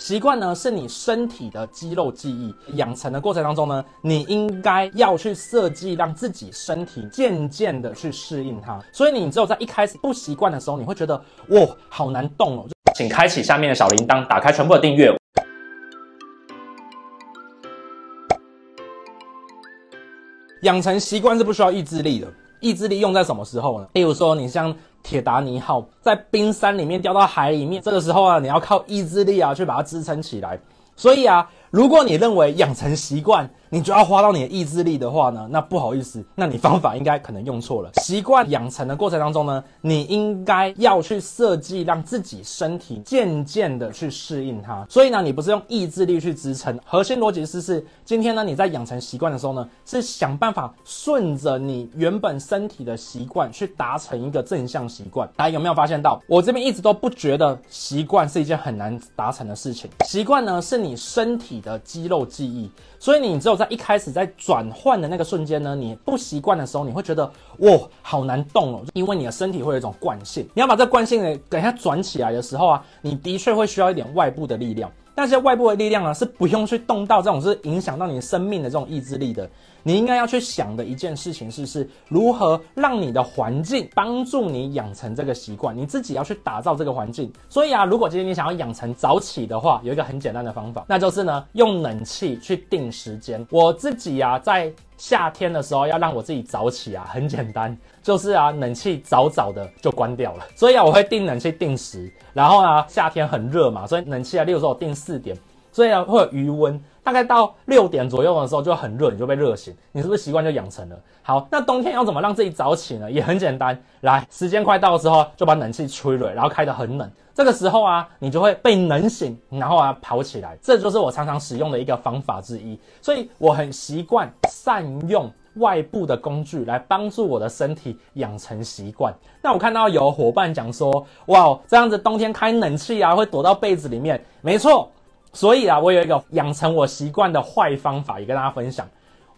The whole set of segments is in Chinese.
习惯呢，是你身体的肌肉记忆，养成的过程当中呢，你应该要去设计，让自己身体渐渐的去适应它。所以你只有在一开始不习惯的时候，你会觉得哇，好难动哦。请开启下面的小铃铛，打开全部的订阅。养成习惯是不需要意志力的，意志力用在什么时候呢？例如说，你像。铁达尼号在冰山里面掉到海里面，这个时候啊，你要靠意志力啊去把它支撑起来。所以啊，如果你认为养成习惯，你就要花到你的意志力的话呢，那不好意思，那你方法应该可能用错了。习惯养成的过程当中呢，你应该要去设计让自己身体渐渐的去适应它。所以呢，你不是用意志力去支撑。核心逻辑是是，今天呢你在养成习惯的时候呢，是想办法顺着你原本身体的习惯去达成一个正向习惯。大家有没有发现到，我这边一直都不觉得习惯是一件很难达成的事情。习惯呢是你身体的肌肉记忆，所以你只有在一开始在转换的那个瞬间呢，你不习惯的时候，你会觉得哇，好难动哦，因为你的身体会有一种惯性。你要把这惯性给等一下转起来的时候啊，你的确会需要一点外部的力量。那些外部的力量呢，是不用去动到这种是影响到你生命的这种意志力的。你应该要去想的一件事情是，是如何让你的环境帮助你养成这个习惯，你自己要去打造这个环境。所以啊，如果今天你想要养成早起的话，有一个很简单的方法，那就是呢，用冷气去定时间。我自己啊，在夏天的时候要让我自己早起啊，很简单，就是啊，冷气早早的就关掉了。所以啊，我会定冷气定时，然后呢，夏天很热嘛，所以冷气啊，例如说我定四点，所以啊，会有余温。大概到六点左右的时候就很热，你就被热醒，你是不是习惯就养成了？好，那冬天要怎么让自己早起呢？也很简单，来，时间快到的时候就把冷气吹了，然后开得很冷，这个时候啊，你就会被冷醒，然后啊跑起来，这就是我常常使用的一个方法之一。所以我很习惯善用外部的工具来帮助我的身体养成习惯。那我看到有伙伴讲说，哇，这样子冬天开冷气啊，会躲到被子里面，没错。所以啊，我有一个养成我习惯的坏方法，也跟大家分享。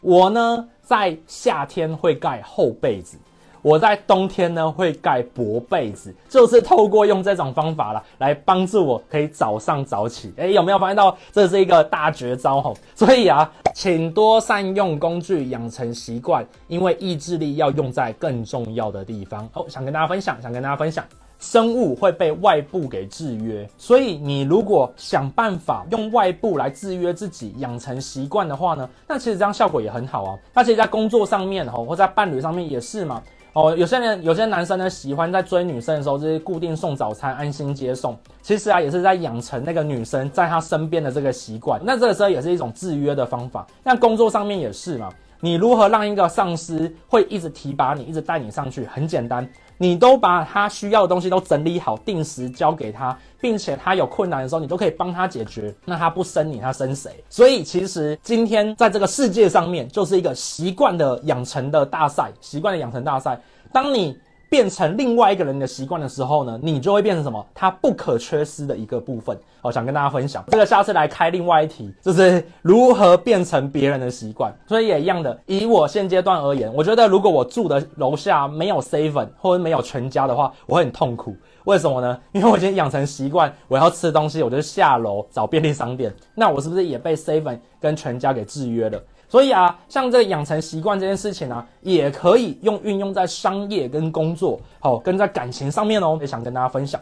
我呢，在夏天会盖厚被子，我在冬天呢会盖薄被子，就是透过用这种方法啦，来帮助我可以早上早起。诶，有没有发现到这是一个大绝招吼？所以啊，请多善用工具，养成习惯，因为意志力要用在更重要的地方。哦，想跟大家分享，想跟大家分享。生物会被外部给制约，所以你如果想办法用外部来制约自己，养成习惯的话呢，那其实这样效果也很好啊。那其实，在工作上面吼，或在伴侣上面也是嘛。哦，有些人，有些男生呢，喜欢在追女生的时候，就是固定送早餐，安心接送。其实啊，也是在养成那个女生在他身边的这个习惯。那这个时候也是一种制约的方法。那工作上面也是嘛。你如何让一个上司会一直提拔你，一直带你上去？很简单，你都把他需要的东西都整理好，定时交给他，并且他有困难的时候，你都可以帮他解决。那他不生你，他生谁？所以其实今天在这个世界上面，就是一个习惯的养成的大赛，习惯的养成大赛。当你变成另外一个人的习惯的时候呢，你就会变成什么？它不可缺失的一个部分。我想跟大家分享这个，下次来开另外一题，就是如何变成别人的习惯。所以也一样的，以我现阶段而言，我觉得如果我住的楼下没有 seven 或者没有全家的话，我会很痛苦。为什么呢？因为我已经养成习惯，我要吃东西，我就下楼找便利商店。那我是不是也被 seven 跟全家给制约了？所以啊，像这个养成习惯这件事情呢、啊，也可以用运用在商业跟工作，好，跟在感情上面哦，也想跟大家分享。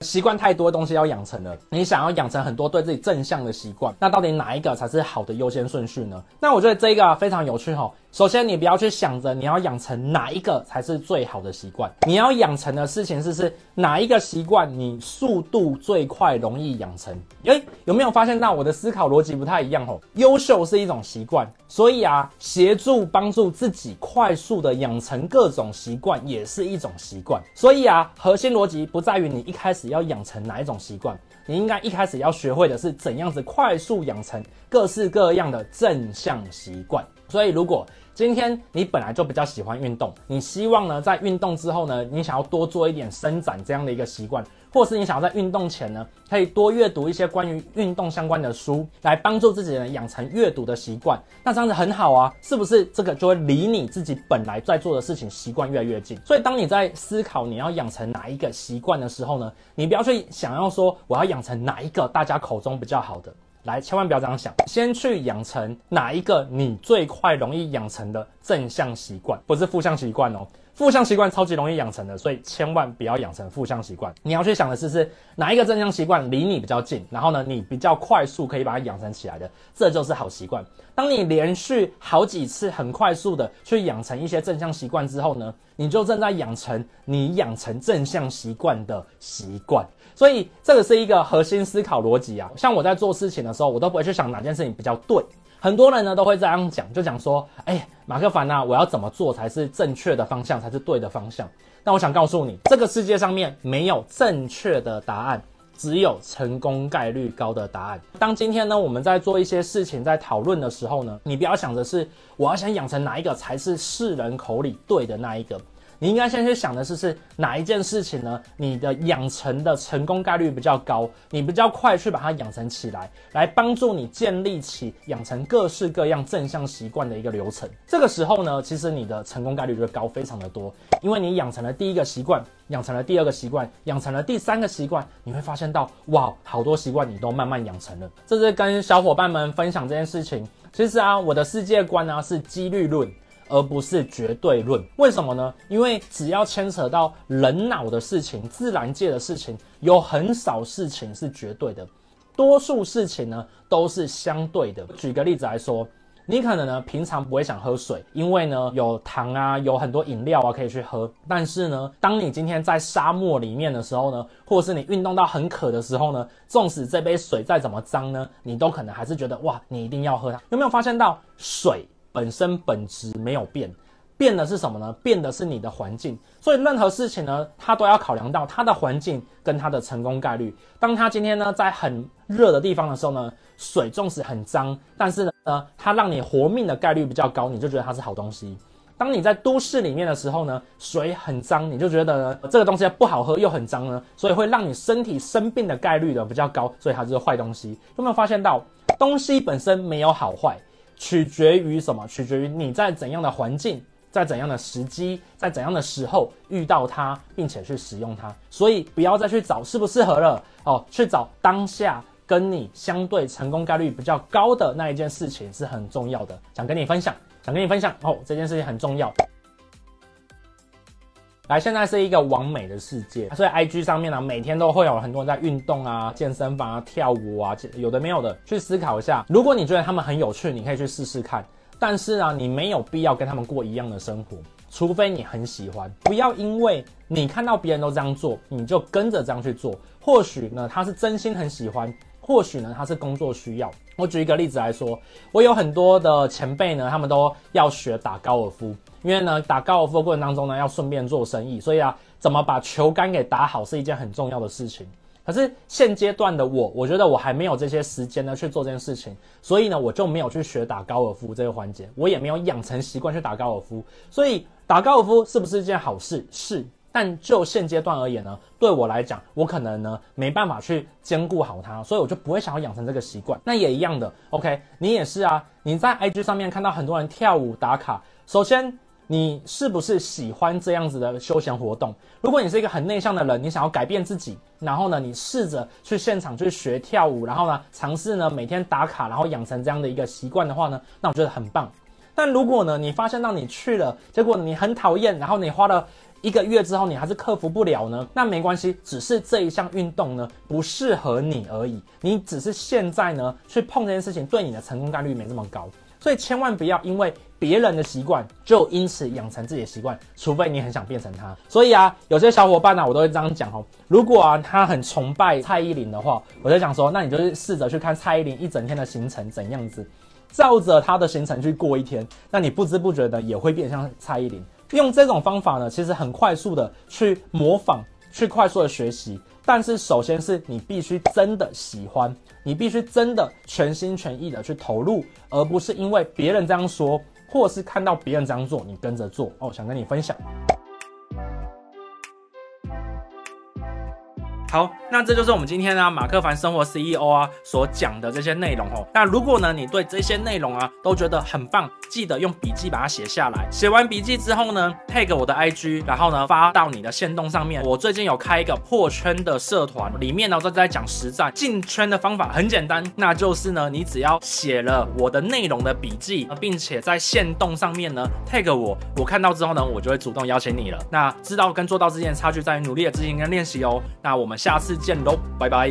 习惯太多的东西要养成了，你想要养成很多对自己正向的习惯，那到底哪一个才是好的优先顺序呢？那我觉得这个非常有趣哈。首先，你不要去想着你要养成哪一个才是最好的习惯，你要养成的事情是是哪一个习惯你速度最快，容易养成。诶，有没有发现到我的思考逻辑不太一样吼？优秀是一种习惯，所以啊，协助帮助自己快速的养成各种习惯也是一种习惯。所以啊，核心逻辑不在于你一开始要养成哪一种习惯，你应该一开始要学会的是怎样子快速养成各式各样的正向习惯。所以如果今天你本来就比较喜欢运动，你希望呢在运动之后呢，你想要多做一点伸展这样的一个习惯，或是你想要在运动前呢，可以多阅读一些关于运动相关的书，来帮助自己呢养成阅读的习惯。那这样子很好啊，是不是？这个就会离你自己本来在做的事情习惯越来越近。所以当你在思考你要养成哪一个习惯的时候呢，你不要去想要说我要养成哪一个大家口中比较好的。来，千万不要这样想，先去养成哪一个你最快容易养成的正向习惯，不是负向习惯哦。负向习惯超级容易养成的，所以千万不要养成负向习惯。你要去想的是，是哪一个正向习惯离你比较近，然后呢，你比较快速可以把它养成起来的，这就是好习惯。当你连续好几次很快速的去养成一些正向习惯之后呢，你就正在养成你养成正向习惯的习惯。所以这个是一个核心思考逻辑啊。像我在做事情的时候，我都不会去想哪件事情比较对。很多人呢都会这样讲，就讲说，哎，马克凡呐，我要怎么做才是正确的方向，才是对的方向？那我想告诉你，这个世界上面没有正确的答案，只有成功概率高的答案。当今天呢，我们在做一些事情，在讨论的时候呢，你不要想着是我要想养成哪一个才是世人口里对的那一个。你应该先去想的是，是哪一件事情呢？你的养成的成功概率比较高，你比较快去把它养成起来，来帮助你建立起养成各式各样正向习惯的一个流程。这个时候呢，其实你的成功概率就高非常的多，因为你养成了第一个习惯，养成了第二个习惯，养成了第三个习惯，你会发现到，哇，好多习惯你都慢慢养成了。这是跟小伙伴们分享这件事情。其实啊，我的世界观呢是几率论。而不是绝对论，为什么呢？因为只要牵扯到人脑的事情、自然界的事情，有很少事情是绝对的，多数事情呢都是相对的。举个例子来说，你可能呢平常不会想喝水，因为呢有糖啊，有很多饮料啊可以去喝。但是呢，当你今天在沙漠里面的时候呢，或者是你运动到很渴的时候呢，纵使这杯水再怎么脏呢，你都可能还是觉得哇，你一定要喝它。有没有发现到水？本身本质没有变，变的是什么呢？变的是你的环境。所以任何事情呢，它都要考量到它的环境跟它的成功概率。当它今天呢在很热的地方的时候呢，水纵使很脏，但是呢，它让你活命的概率比较高，你就觉得它是好东西。当你在都市里面的时候呢，水很脏，你就觉得这个东西不好喝又很脏呢，所以会让你身体生病的概率呢比较高，所以它就是坏东西。有没有发现到东西本身没有好坏？取决于什么？取决于你在怎样的环境，在怎样的时机，在怎样的时候遇到它，并且去使用它。所以不要再去找适不适合了哦，去找当下跟你相对成功概率比较高的那一件事情是很重要的。想跟你分享，想跟你分享哦，这件事情很重要。来，现在是一个完美的世界，所以 IG 上面呢，每天都会有很多人在运动啊、健身房啊、跳舞啊，有的没有的。去思考一下，如果你觉得他们很有趣，你可以去试试看。但是啊，你没有必要跟他们过一样的生活，除非你很喜欢。不要因为你看到别人都这样做，你就跟着这样去做。或许呢，他是真心很喜欢。或许呢，他是工作需要。我举一个例子来说，我有很多的前辈呢，他们都要学打高尔夫，因为呢，打高尔夫的过程当中呢，要顺便做生意，所以啊，怎么把球杆给打好是一件很重要的事情。可是现阶段的我，我觉得我还没有这些时间呢去做这件事情，所以呢，我就没有去学打高尔夫这个环节，我也没有养成习惯去打高尔夫。所以打高尔夫是不是一件好事？是。但就现阶段而言呢，对我来讲，我可能呢没办法去兼顾好它，所以我就不会想要养成这个习惯。那也一样的，OK，你也是啊。你在 IG 上面看到很多人跳舞打卡，首先你是不是喜欢这样子的休闲活动？如果你是一个很内向的人，你想要改变自己，然后呢，你试着去现场去学跳舞，然后呢，尝试呢每天打卡，然后养成这样的一个习惯的话呢，那我觉得很棒。但如果呢，你发现到你去了，结果你很讨厌，然后你花了。一个月之后，你还是克服不了呢？那没关系，只是这一项运动呢不适合你而已。你只是现在呢去碰这件事情，对你的成功概率没这么高。所以千万不要因为别人的习惯，就因此养成自己的习惯，除非你很想变成他。所以啊，有些小伙伴呢、我都会这样讲哦。如果啊他很崇拜蔡依林的话，我就想说，那你就是试着去看蔡依林一整天的行程怎样子，照着他的行程去过一天，那你不知不觉的也会变像蔡依林。用这种方法呢，其实很快速的去模仿，去快速的学习。但是首先是你必须真的喜欢，你必须真的全心全意的去投入，而不是因为别人这样说，或是看到别人这样做，你跟着做哦，想跟你分享。好，那这就是我们今天呢、马克凡生活 CEO 啊所讲的这些内容哦。那如果呢你对这些内容啊都觉得很棒，记得用笔记把它写下来。写完笔记之后呢，tag 我的 IG，然后呢发到你的线动上面。我最近有开一个破圈的社团，里面呢都在讲实战进圈的方法，很简单，那就是呢你只要写了我的内容的笔记，并且在线动上面呢 tag 我，我看到之后呢，我就会主动邀请你了。那知道跟做到之间的差距在于努力的执行跟练习哦。那我们。下次见喽，拜拜。